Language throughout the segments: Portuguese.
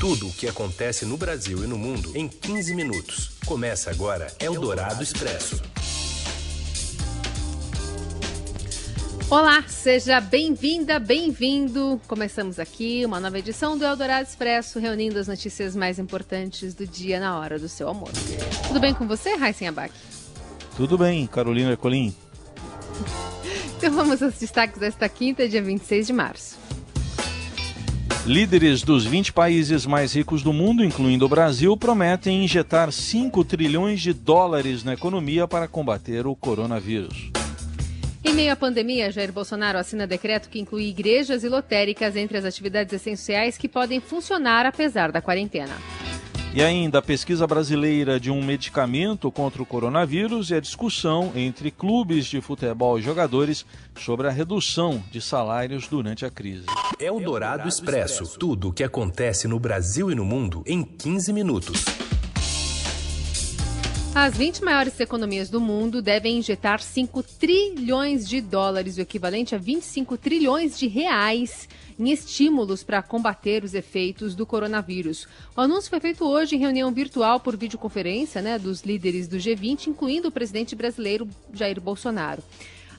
Tudo o que acontece no Brasil e no mundo em 15 minutos. Começa agora Eldorado Expresso. Olá, seja bem-vinda, bem-vindo. Começamos aqui uma nova edição do Eldorado Expresso, reunindo as notícias mais importantes do dia na hora do seu almoço. Tudo bem com você, Raíssen Abac? Tudo bem, Carolina Ercolim. Então vamos aos destaques desta quinta, dia 26 de março. Líderes dos 20 países mais ricos do mundo, incluindo o Brasil, prometem injetar 5 trilhões de dólares na economia para combater o coronavírus. Em meio à pandemia, Jair Bolsonaro assina decreto que inclui igrejas e lotéricas entre as atividades essenciais que podem funcionar apesar da quarentena. E ainda a pesquisa brasileira de um medicamento contra o coronavírus e a discussão entre clubes de futebol e jogadores sobre a redução de salários durante a crise. É o Dourado Expresso. Tudo o que acontece no Brasil e no mundo em 15 minutos. As 20 maiores economias do mundo devem injetar 5 trilhões de dólares, o equivalente a 25 trilhões de reais, em estímulos para combater os efeitos do coronavírus. O anúncio foi feito hoje em reunião virtual por videoconferência né, dos líderes do G20, incluindo o presidente brasileiro Jair Bolsonaro.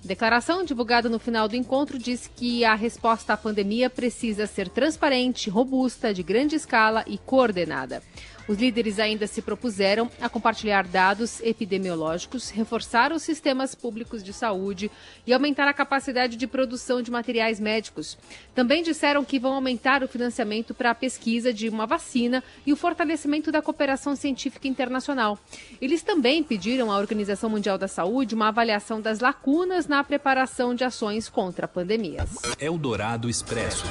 A declaração divulgada no final do encontro diz que a resposta à pandemia precisa ser transparente, robusta, de grande escala e coordenada. Os líderes ainda se propuseram a compartilhar dados epidemiológicos, reforçar os sistemas públicos de saúde e aumentar a capacidade de produção de materiais médicos. Também disseram que vão aumentar o financiamento para a pesquisa de uma vacina e o fortalecimento da cooperação científica internacional. Eles também pediram à Organização Mundial da Saúde uma avaliação das lacunas na preparação de ações contra pandemias. Eldorado Expresso.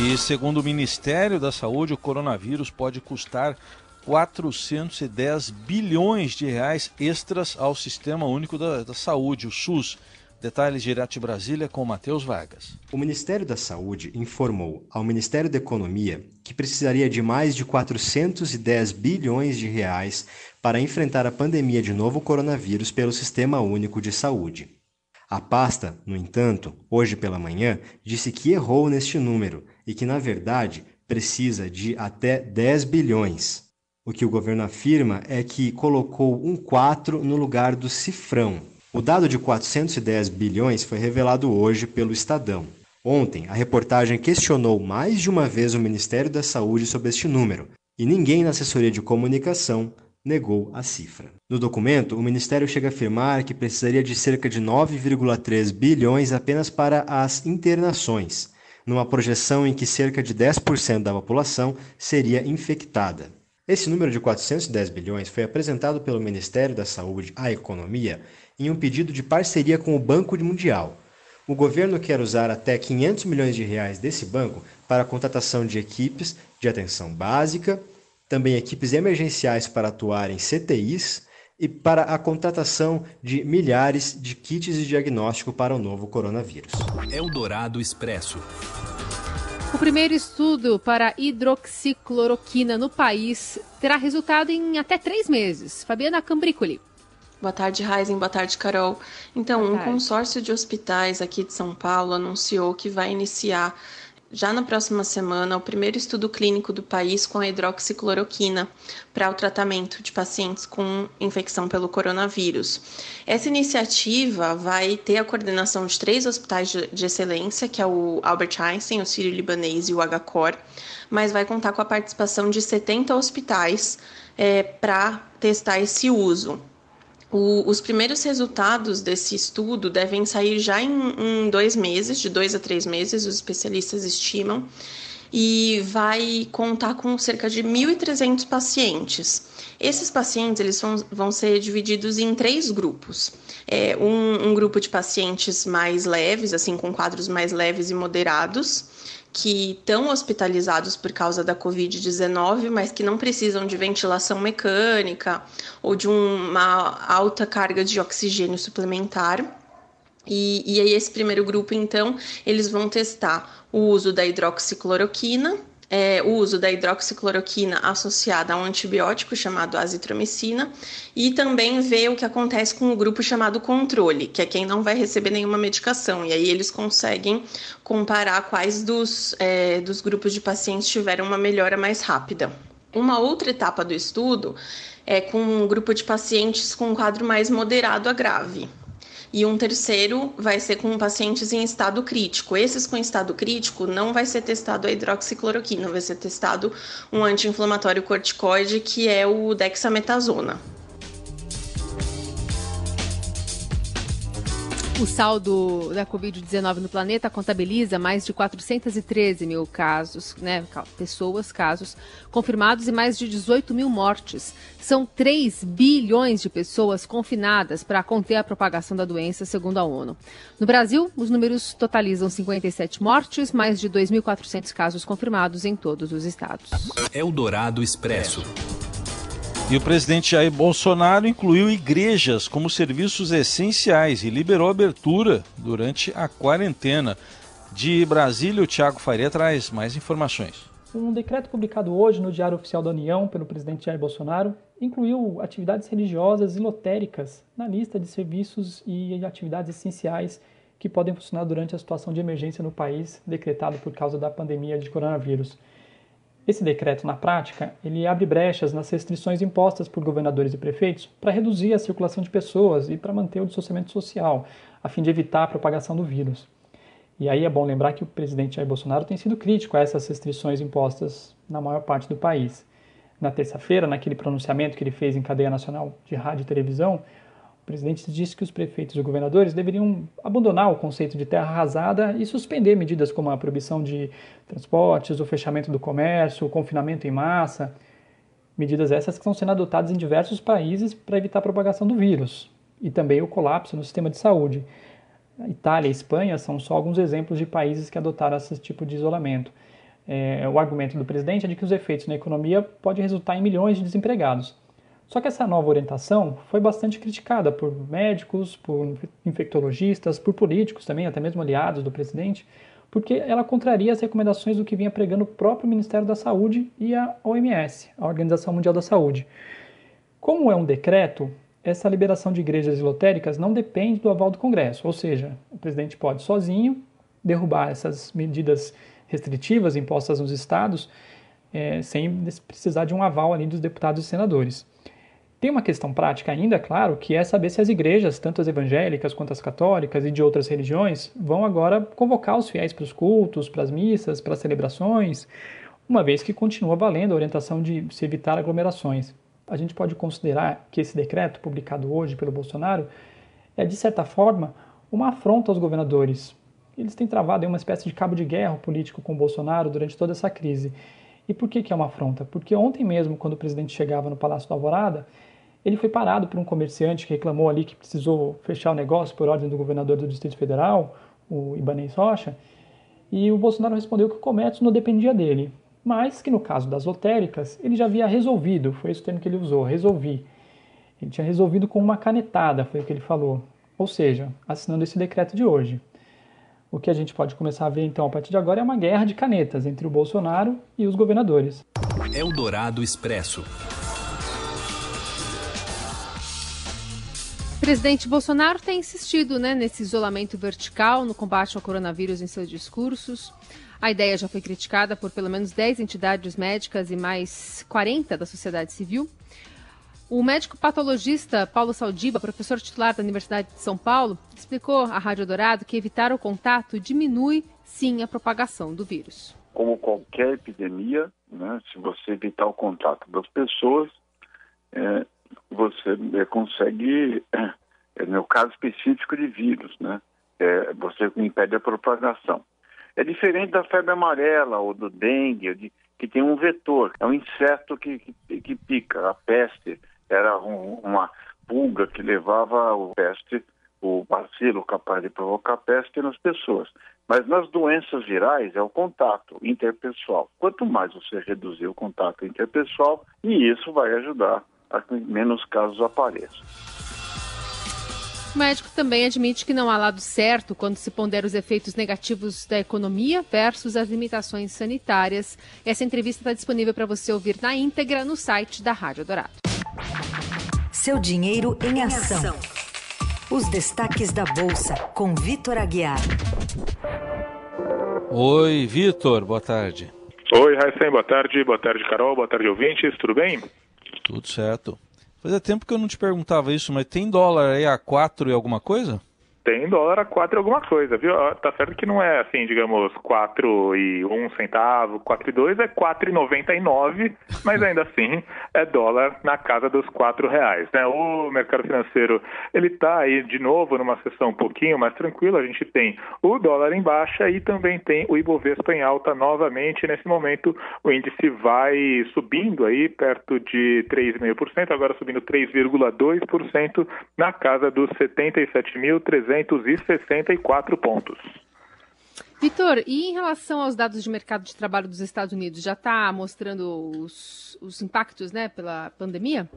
E segundo o Ministério da Saúde, o coronavírus pode custar 410 bilhões de reais extras ao Sistema Único da, da Saúde, o SUS. Detalhes direto de Brasília com Matheus Vargas. O Ministério da Saúde informou ao Ministério da Economia que precisaria de mais de 410 bilhões de reais para enfrentar a pandemia de novo coronavírus pelo Sistema Único de Saúde. A pasta, no entanto, hoje pela manhã, disse que errou neste número e que, na verdade, precisa de até 10 bilhões. O que o governo afirma é que colocou um 4 no lugar do cifrão. O dado de 410 bilhões foi revelado hoje pelo Estadão. Ontem, a reportagem questionou mais de uma vez o Ministério da Saúde sobre este número, e ninguém na assessoria de comunicação negou a cifra. No documento, o Ministério chega a afirmar que precisaria de cerca de 9,3 bilhões apenas para as internações, numa projeção em que cerca de 10% da população seria infectada. Esse número de 410 bilhões foi apresentado pelo Ministério da Saúde à Economia em um pedido de parceria com o Banco Mundial. O governo quer usar até 500 milhões de reais desse banco para a contratação de equipes de atenção básica também equipes emergenciais para atuar em CTIs e para a contratação de milhares de kits de diagnóstico para o novo coronavírus. Eldorado Expresso. O primeiro estudo para hidroxicloroquina no país terá resultado em até três meses. Fabiana Cambricoli. Boa tarde, Raizen. Boa tarde, Carol. Então, um consórcio de hospitais aqui de São Paulo anunciou que vai iniciar já na próxima semana o primeiro estudo clínico do país com a hidroxicloroquina para o tratamento de pacientes com infecção pelo coronavírus. Essa iniciativa vai ter a coordenação de três hospitais de excelência, que é o Albert Einstein, o Sírio-Libanês e o HCOR, mas vai contar com a participação de 70 hospitais é, para testar esse uso. O, os primeiros resultados desse estudo devem sair já em, em dois meses, de dois a três meses, os especialistas estimam, e vai contar com cerca de 1.300 pacientes. Esses pacientes eles vão, vão ser divididos em três grupos. É, um, um grupo de pacientes mais leves, assim, com quadros mais leves e moderados, que estão hospitalizados por causa da Covid-19, mas que não precisam de ventilação mecânica ou de uma alta carga de oxigênio suplementar. E, e aí, esse primeiro grupo, então, eles vão testar o uso da hidroxicloroquina é, o uso da hidroxicloroquina associada a um antibiótico chamado azitromicina e também ver o que acontece com o grupo chamado controle, que é quem não vai receber nenhuma medicação. E aí eles conseguem comparar quais dos, é, dos grupos de pacientes tiveram uma melhora mais rápida. Uma outra etapa do estudo é com um grupo de pacientes com um quadro mais moderado a grave e um terceiro vai ser com pacientes em estado crítico. Esses com estado crítico não vai ser testado a hidroxicloroquina, vai ser testado um anti-inflamatório corticoide que é o dexametasona. O saldo da Covid-19 no planeta contabiliza mais de 413 mil casos, né, pessoas, casos confirmados e mais de 18 mil mortes. São 3 bilhões de pessoas confinadas para conter a propagação da doença, segundo a ONU. No Brasil, os números totalizam 57 mortes, mais de 2.400 casos confirmados em todos os estados. Eldorado Expresso. E o presidente Jair Bolsonaro incluiu igrejas como serviços essenciais e liberou abertura durante a quarentena. De Brasília, o Tiago Faria traz mais informações. Um decreto publicado hoje no Diário Oficial da União pelo presidente Jair Bolsonaro incluiu atividades religiosas e lotéricas na lista de serviços e atividades essenciais que podem funcionar durante a situação de emergência no país decretado por causa da pandemia de coronavírus. Esse decreto, na prática, ele abre brechas nas restrições impostas por governadores e prefeitos para reduzir a circulação de pessoas e para manter o distanciamento social, a fim de evitar a propagação do vírus. E aí é bom lembrar que o presidente Jair Bolsonaro tem sido crítico a essas restrições impostas na maior parte do país. Na terça-feira, naquele pronunciamento que ele fez em cadeia nacional de rádio e televisão, presidente disse que os prefeitos e governadores deveriam abandonar o conceito de terra arrasada e suspender medidas como a proibição de transportes, o fechamento do comércio, o confinamento em massa. Medidas essas que estão sendo adotadas em diversos países para evitar a propagação do vírus e também o colapso no sistema de saúde. A Itália e Espanha são só alguns exemplos de países que adotaram esse tipo de isolamento. É, o argumento do presidente é de que os efeitos na economia podem resultar em milhões de desempregados. Só que essa nova orientação foi bastante criticada por médicos, por infectologistas, por políticos também, até mesmo aliados do presidente, porque ela contraria as recomendações do que vinha pregando o próprio Ministério da Saúde e a OMS, a Organização Mundial da Saúde. Como é um decreto, essa liberação de igrejas lotéricas não depende do aval do Congresso, ou seja, o presidente pode sozinho derrubar essas medidas restritivas impostas nos estados é, sem precisar de um aval ali dos deputados e senadores. Tem uma questão prática ainda, claro, que é saber se as igrejas, tanto as evangélicas quanto as católicas e de outras religiões, vão agora convocar os fiéis para os cultos, para as missas, para as celebrações, uma vez que continua valendo a orientação de se evitar aglomerações. A gente pode considerar que esse decreto, publicado hoje pelo Bolsonaro, é, de certa forma, uma afronta aos governadores. Eles têm travado uma espécie de cabo de guerra político com o Bolsonaro durante toda essa crise. E por que, que é uma afronta? Porque ontem mesmo, quando o presidente chegava no Palácio da Alvorada, ele foi parado por um comerciante que reclamou ali que precisou fechar o negócio por ordem do governador do Distrito Federal, o Ibanez Rocha, e o Bolsonaro respondeu que o comércio não dependia dele, mas que no caso das lotéricas ele já havia resolvido, foi esse o termo que ele usou, resolvi. Ele tinha resolvido com uma canetada, foi o que ele falou, ou seja, assinando esse decreto de hoje. O que a gente pode começar a ver então a partir de agora é uma guerra de canetas entre o Bolsonaro e os governadores. Eldorado Expresso. presidente Bolsonaro tem insistido né, nesse isolamento vertical no combate ao coronavírus em seus discursos. A ideia já foi criticada por pelo menos 10 entidades médicas e mais 40 da sociedade civil. O médico patologista Paulo Saldiba, professor titular da Universidade de São Paulo, explicou à Rádio Dourado que evitar o contato diminui, sim, a propagação do vírus. Como qualquer epidemia, né, se você evitar o contato das pessoas, é, você é, consegue, é, no caso específico de vírus, né? É, você impede a propagação. É diferente da febre amarela ou do dengue, de, que tem um vetor, é um inseto que, que, que pica. A peste era um, uma pulga que levava o peste, o bacilo capaz de provocar peste nas pessoas. Mas nas doenças virais é o contato interpessoal. Quanto mais você reduzir o contato interpessoal, e isso vai ajudar para que menos casos apareçam. O médico também admite que não há lado certo quando se pondera os efeitos negativos da economia versus as limitações sanitárias. Essa entrevista está disponível para você ouvir na íntegra no site da Rádio Dourado. Seu dinheiro em ação. Os destaques da Bolsa, com Vitor Aguiar. Oi, Vitor, boa tarde. Oi, Raíssen, boa tarde. Boa tarde, Carol. Boa tarde, ouvintes. Tudo bem? Tudo certo. Fazia tempo que eu não te perguntava isso, mas tem dólar aí a 4 e alguma coisa? Tem dólar a 4 alguma coisa, viu? Tá certo que não é assim, digamos, 4 e 1 centavo, 4 e 2 é 4,99, mas ainda assim é dólar na casa dos 4 reais, né? O mercado financeiro, ele tá aí de novo numa sessão um pouquinho mais tranquila, a gente tem o dólar em baixa e também tem o Ibovespa em alta novamente, nesse momento o índice vai subindo aí perto de 3,5%, agora subindo 3,2% na casa dos 77.300 264 pontos. Vitor, e em relação aos dados de mercado de trabalho dos Estados Unidos, já está mostrando os, os impactos né, pela pandemia?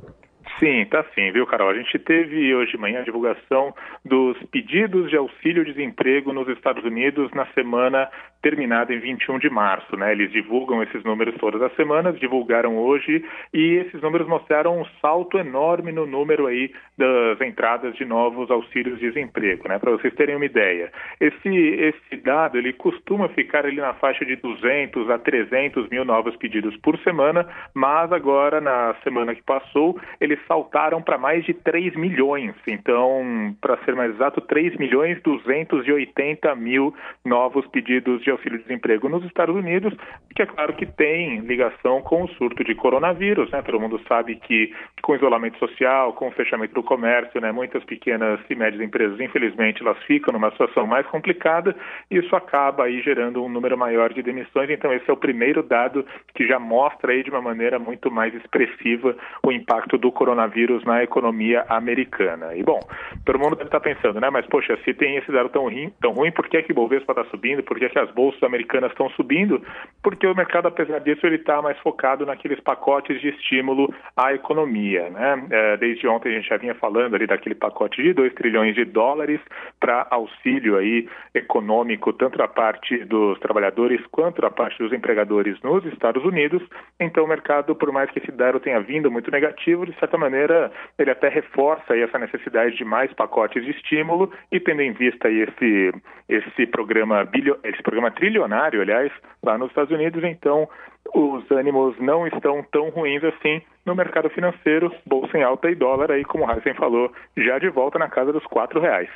Sim, tá sim, viu, Carol? A gente teve hoje de manhã a divulgação dos pedidos de auxílio-desemprego nos Estados Unidos na semana terminada em 21 de março, né? Eles divulgam esses números todas as semanas, divulgaram hoje e esses números mostraram um salto enorme no número aí das entradas de novos auxílios-desemprego, né? Para vocês terem uma ideia, esse esse dado ele costuma ficar ali na faixa de 200 a 300 mil novos pedidos por semana, mas agora na semana que passou eles saltaram para mais de 3 milhões. Então, para ser mais exato, 3 milhões 280 mil novos pedidos de auxílio-desemprego nos Estados Unidos, que é claro que tem ligação com o surto de coronavírus, né? Todo mundo sabe que com o isolamento social, com o fechamento do comércio, né, muitas pequenas e médias empresas, infelizmente, elas ficam numa situação mais complicada e isso acaba aí gerando um número maior de demissões. Então, esse é o primeiro dado que já mostra aí de uma maneira muito mais expressiva o impacto do coronavírus na economia americana. E bom, todo mundo deve estar pensando, né? Mas poxa, se tem esse dado tão ruim, tão ruim, por que, é que o Bovespa está subindo? Por que, é que as bolsas americanas estão subindo? Porque o mercado, apesar disso, ele está mais focado naqueles pacotes de estímulo à economia, né? É, desde ontem a gente já vinha falando ali daquele pacote de 2 trilhões de dólares para auxílio aí econômico, tanto da parte dos trabalhadores quanto da parte dos empregadores nos Estados Unidos. Então o mercado, por mais que esse dado tenha vindo muito negativo, de certa maneira, ele até reforça essa necessidade de mais pacotes de estímulo e tendo em vista esse, esse programa esse programa trilionário, aliás, lá nos Estados Unidos, então os ânimos não estão tão ruins assim no mercado financeiro, bolsa em alta e dólar aí, como o Heisen falou, já de volta na casa dos quatro reais.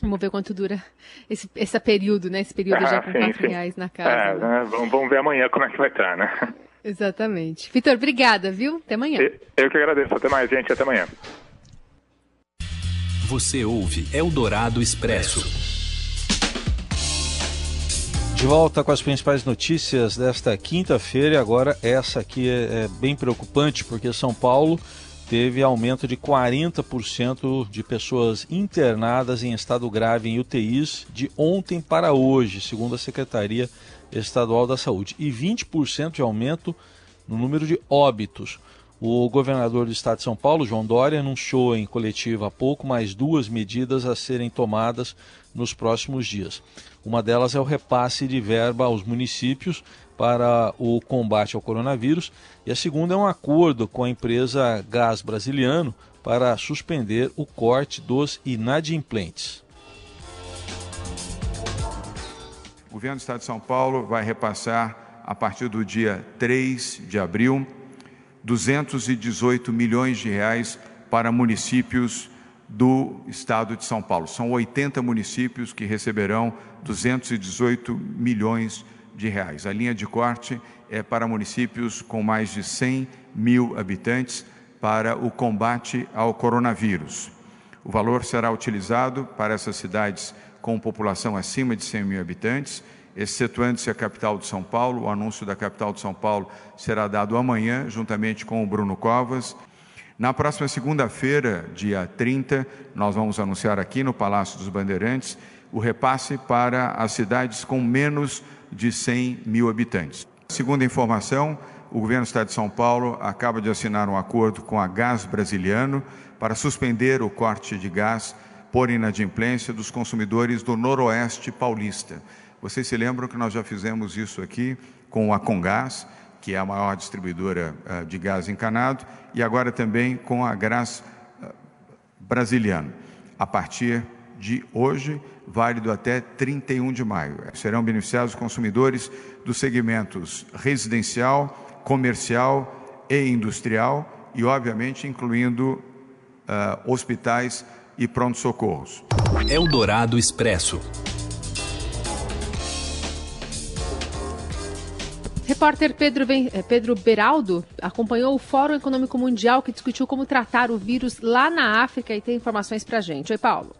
Vamos ver quanto dura esse, esse período, né? Esse período ah, já com quatro reais na casa. É, né? Vamos, vamos ver amanhã como é que vai estar, né? Exatamente. Vitor, obrigada, viu? Até amanhã. Eu, eu que agradeço. Até mais, gente. Até amanhã. Você ouve Eldorado Expresso. De volta com as principais notícias desta quinta-feira. E agora, essa aqui é, é bem preocupante, porque São Paulo teve aumento de 40% de pessoas internadas em estado grave em UTIs de ontem para hoje, segundo a Secretaria Estadual da Saúde, e 20% de aumento no número de óbitos. O governador do estado de São Paulo, João Dória, anunciou em coletiva há pouco mais duas medidas a serem tomadas nos próximos dias. Uma delas é o repasse de verba aos municípios para o combate ao coronavírus e a segunda é um acordo com a empresa Gás Brasiliano para suspender o corte dos inadimplentes. O governo do Estado de São Paulo vai repassar, a partir do dia 3 de abril, 218 milhões de reais para municípios do Estado de São Paulo. São 80 municípios que receberão 218 milhões de reais. A linha de corte é para municípios com mais de 100 mil habitantes para o combate ao coronavírus. O valor será utilizado para essas cidades com população acima de 100 mil habitantes, excetuando-se a capital de São Paulo. O anúncio da capital de São Paulo será dado amanhã, juntamente com o Bruno Covas. Na próxima segunda-feira, dia 30, nós vamos anunciar aqui no Palácio dos Bandeirantes o repasse para as cidades com menos de 100 mil habitantes. Segundo a informação, o governo do Estado de São Paulo acaba de assinar um acordo com a Gás Brasiliano para suspender o corte de gás por inadimplência dos consumidores do Noroeste Paulista. Vocês se lembram que nós já fizemos isso aqui com a Congás, que é a maior distribuidora uh, de gás encanado, e agora também com a Gás uh, Brasiliano. A partir de hoje, válido até 31 de maio. Serão beneficiados os consumidores dos segmentos residencial, comercial e industrial e, obviamente, incluindo uh, hospitais e pronto-socorros. Eldorado Expresso. Repórter Pedro, eh, Pedro Beraldo acompanhou o Fórum Econômico Mundial que discutiu como tratar o vírus lá na África e tem informações pra gente. Oi, Paulo.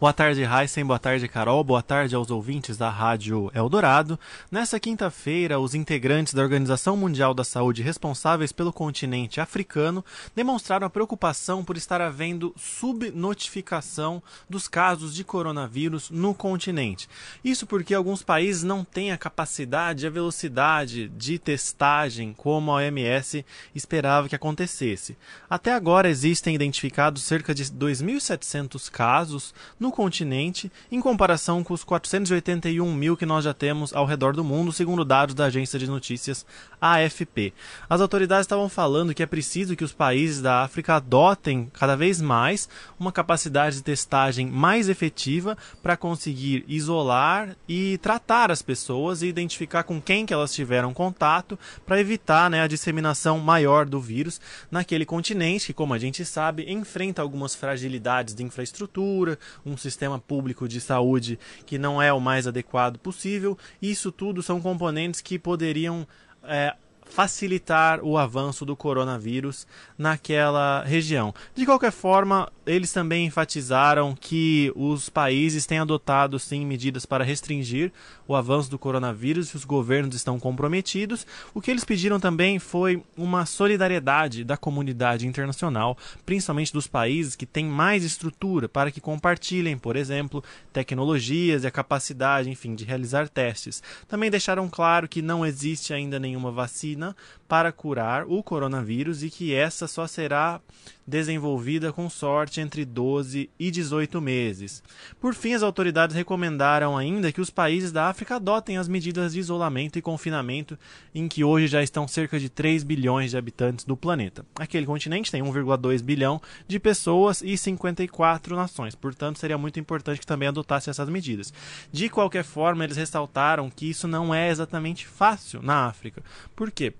Boa tarde, Heisen. Boa tarde, Carol. Boa tarde aos ouvintes da Rádio Eldorado. Nessa quinta-feira, os integrantes da Organização Mundial da Saúde responsáveis pelo continente africano demonstraram a preocupação por estar havendo subnotificação dos casos de coronavírus no continente. Isso porque alguns países não têm a capacidade e a velocidade de testagem como a OMS esperava que acontecesse. Até agora existem identificados cerca de 2.700 casos no no continente, em comparação com os 481 mil que nós já temos ao redor do mundo, segundo dados da agência de notícias AFP. As autoridades estavam falando que é preciso que os países da África adotem cada vez mais uma capacidade de testagem mais efetiva para conseguir isolar e tratar as pessoas e identificar com quem que elas tiveram contato para evitar né, a disseminação maior do vírus naquele continente que, como a gente sabe, enfrenta algumas fragilidades de infraestrutura, um sistema público de saúde que não é o mais adequado possível. Isso tudo são componentes que poderiam é, facilitar o avanço do coronavírus naquela região. De qualquer forma, eles também enfatizaram que os países têm adotado sim medidas para restringir o avanço do coronavírus e os governos estão comprometidos. O que eles pediram também foi uma solidariedade da comunidade internacional, principalmente dos países que têm mais estrutura para que compartilhem, por exemplo, tecnologias e a capacidade, enfim, de realizar testes. Também deixaram claro que não existe ainda nenhuma vacina para curar o coronavírus e que essa só será desenvolvida com sorte entre 12 e 18 meses. Por fim, as autoridades recomendaram ainda que os países da África adotem as medidas de isolamento e confinamento em que hoje já estão cerca de 3 bilhões de habitantes do planeta. Aquele continente tem 1,2 bilhão de pessoas e 54 nações, portanto, seria muito importante que também adotasse essas medidas. De qualquer forma, eles ressaltaram que isso não é exatamente fácil na África. Por quê?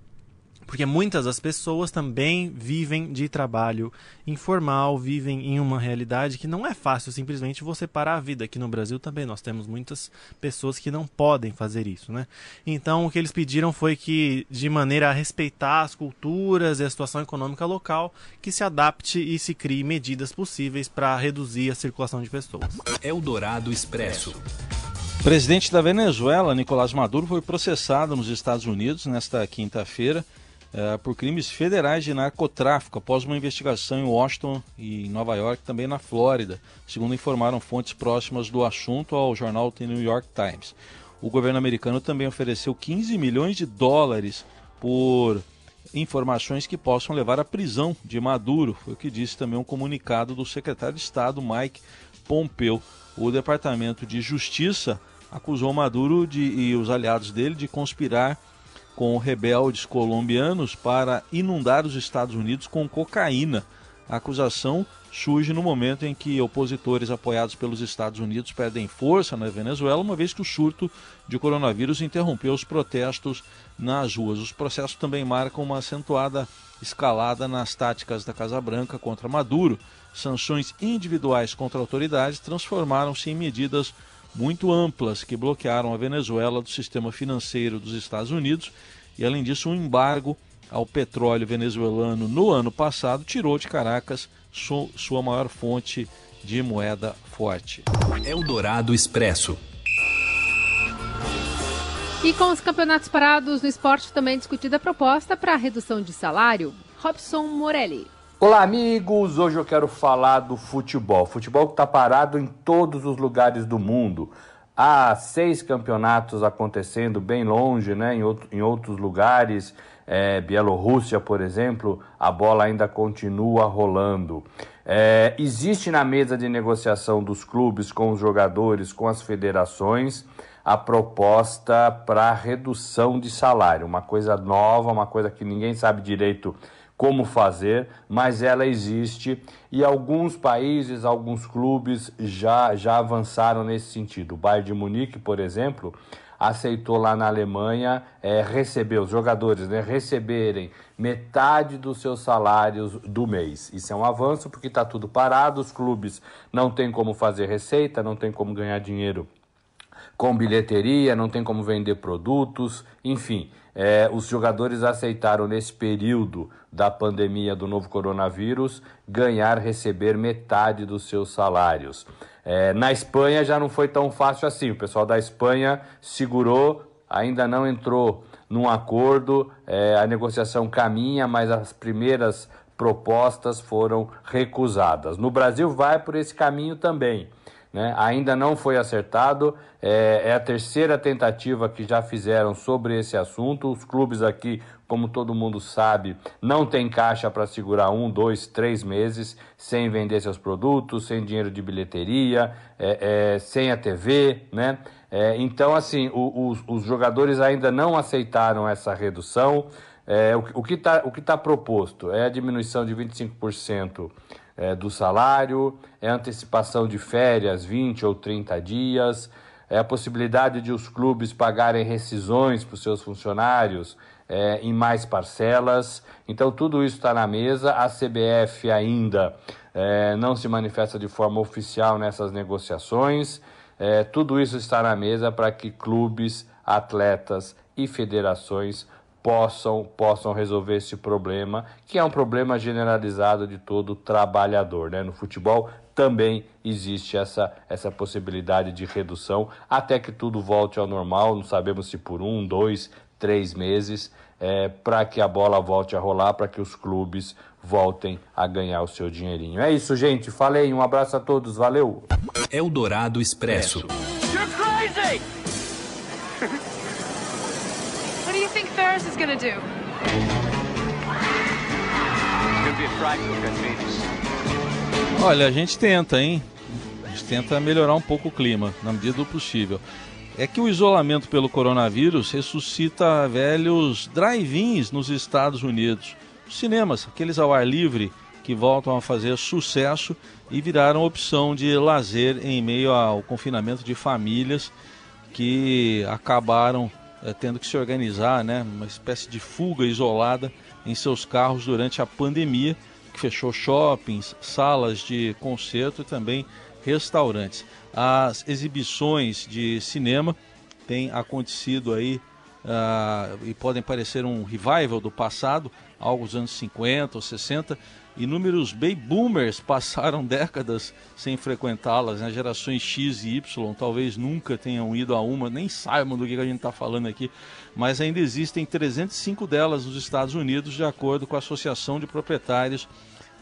Porque muitas das pessoas também vivem de trabalho informal, vivem em uma realidade que não é fácil simplesmente você parar a vida. Aqui no Brasil também nós temos muitas pessoas que não podem fazer isso, né? Então o que eles pediram foi que, de maneira a respeitar as culturas e a situação econômica local, que se adapte e se crie medidas possíveis para reduzir a circulação de pessoas. Eldorado Expresso. O presidente da Venezuela, Nicolás Maduro, foi processado nos Estados Unidos nesta quinta-feira é, por crimes federais de narcotráfico após uma investigação em Washington e em Nova York, também na Flórida, segundo informaram fontes próximas do assunto ao jornal The New York Times. O governo americano também ofereceu 15 milhões de dólares por informações que possam levar à prisão de Maduro, foi o que disse também um comunicado do secretário de Estado Mike Pompeo. O Departamento de Justiça acusou Maduro de, e os aliados dele de conspirar com rebeldes colombianos para inundar os Estados Unidos com cocaína. A acusação surge no momento em que opositores apoiados pelos Estados Unidos perdem força na Venezuela, uma vez que o surto de coronavírus interrompeu os protestos nas ruas. Os processos também marcam uma acentuada escalada nas táticas da Casa Branca contra Maduro. Sanções individuais contra autoridades transformaram-se em medidas muito amplas que bloquearam a Venezuela do sistema financeiro dos Estados Unidos e, além disso, um embargo ao petróleo venezuelano no ano passado tirou de Caracas su sua maior fonte de moeda forte. Eldorado Expresso. E com os campeonatos parados no esporte também discutida a proposta para a redução de salário. Robson Morelli. Olá, amigos! Hoje eu quero falar do futebol. Futebol que está parado em todos os lugares do mundo. Há seis campeonatos acontecendo bem longe, né? em, outro, em outros lugares. É, Bielorrússia, por exemplo, a bola ainda continua rolando. É, existe na mesa de negociação dos clubes com os jogadores, com as federações, a proposta para redução de salário, uma coisa nova, uma coisa que ninguém sabe direito como fazer, mas ela existe e alguns países, alguns clubes já, já avançaram nesse sentido. O Bayern de Munique, por exemplo, aceitou lá na Alemanha é, receber, os jogadores né, receberem metade dos seus salários do mês. Isso é um avanço porque está tudo parado, os clubes não têm como fazer receita, não tem como ganhar dinheiro com bilheteria, não tem como vender produtos, enfim. É, os jogadores aceitaram nesse período da pandemia do novo coronavírus ganhar, receber metade dos seus salários. É, na Espanha já não foi tão fácil assim. O pessoal da Espanha segurou, ainda não entrou num acordo. É, a negociação caminha, mas as primeiras propostas foram recusadas. No Brasil vai por esse caminho também. Né? Ainda não foi acertado, é, é, a terceira tentativa que já fizeram sobre esse assunto. Os clubes aqui, como todo mundo sabe, não tem caixa para segurar um, dois, três meses sem vender seus produtos, sem dinheiro de bilheteria, é, é, sem a TV, né? É, então, assim, o, os, os, jogadores ainda não aceitaram essa redução. É, o, o que está tá proposto é a diminuição de 25% é, do salário, é antecipação de férias, 20 ou 30 dias, é a possibilidade de os clubes pagarem rescisões para os seus funcionários é, em mais parcelas. Então, tudo isso está na mesa. A CBF ainda é, não se manifesta de forma oficial nessas negociações. É, tudo isso está na mesa para que clubes, atletas e federações possam, possam resolver esse problema, que é um problema generalizado de todo trabalhador. Né? No futebol também existe essa, essa possibilidade de redução até que tudo volte ao normal, não sabemos se por um, dois, três meses, é, para que a bola volte a rolar, para que os clubes voltem a ganhar o seu dinheirinho. É isso, gente. Falei, um abraço a todos, valeu. Eldorado Expresso. You're crazy! Ferris is gonna do? Olha, a gente tenta, hein? A gente tenta melhorar um pouco o clima, na medida do possível. É que o isolamento pelo coronavírus ressuscita velhos drive-ins nos Estados Unidos. Os cinemas, aqueles ao ar livre, que voltam a fazer sucesso e viraram opção de lazer em meio ao confinamento de famílias que acabaram tendo que se organizar, né, uma espécie de fuga isolada em seus carros durante a pandemia, que fechou shoppings, salas de concerto e também restaurantes. As exibições de cinema têm acontecido aí uh, e podem parecer um revival do passado, algo dos anos 50 ou 60, Inúmeros baby boomers passaram décadas sem frequentá-las, né? gerações X e Y talvez nunca tenham ido a uma, nem saibam do que a gente está falando aqui, mas ainda existem 305 delas nos Estados Unidos, de acordo com a Associação de Proprietários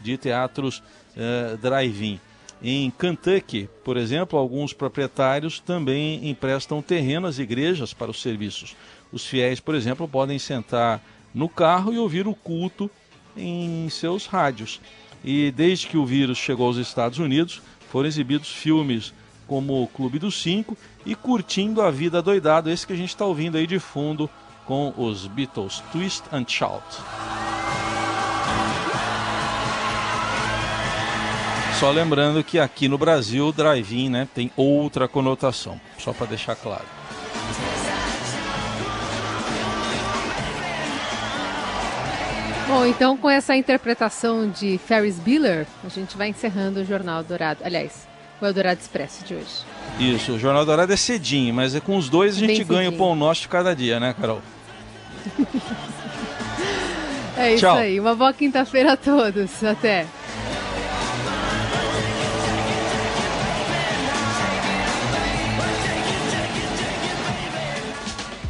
de Teatros uh, Drive-In. Em Kentucky, por exemplo, alguns proprietários também emprestam terreno às igrejas para os serviços. Os fiéis, por exemplo, podem sentar no carro e ouvir o culto em seus rádios. E desde que o vírus chegou aos Estados Unidos, foram exibidos filmes como o Clube dos Cinco e Curtindo a Vida Doidado, esse que a gente está ouvindo aí de fundo com os Beatles, Twist and Shout. Só lembrando que aqui no Brasil drive-in né, tem outra conotação, só para deixar claro. Bom, então com essa interpretação de Ferris Bueller, a gente vai encerrando o Jornal Dourado. Aliás, o Eldorado Expresso de hoje. Isso, o Jornal Dourado é cedinho, mas é com os dois a gente ganha o pão nosso de cada dia, né, Carol? é isso Tchau. aí. Uma boa quinta-feira a todos. Até.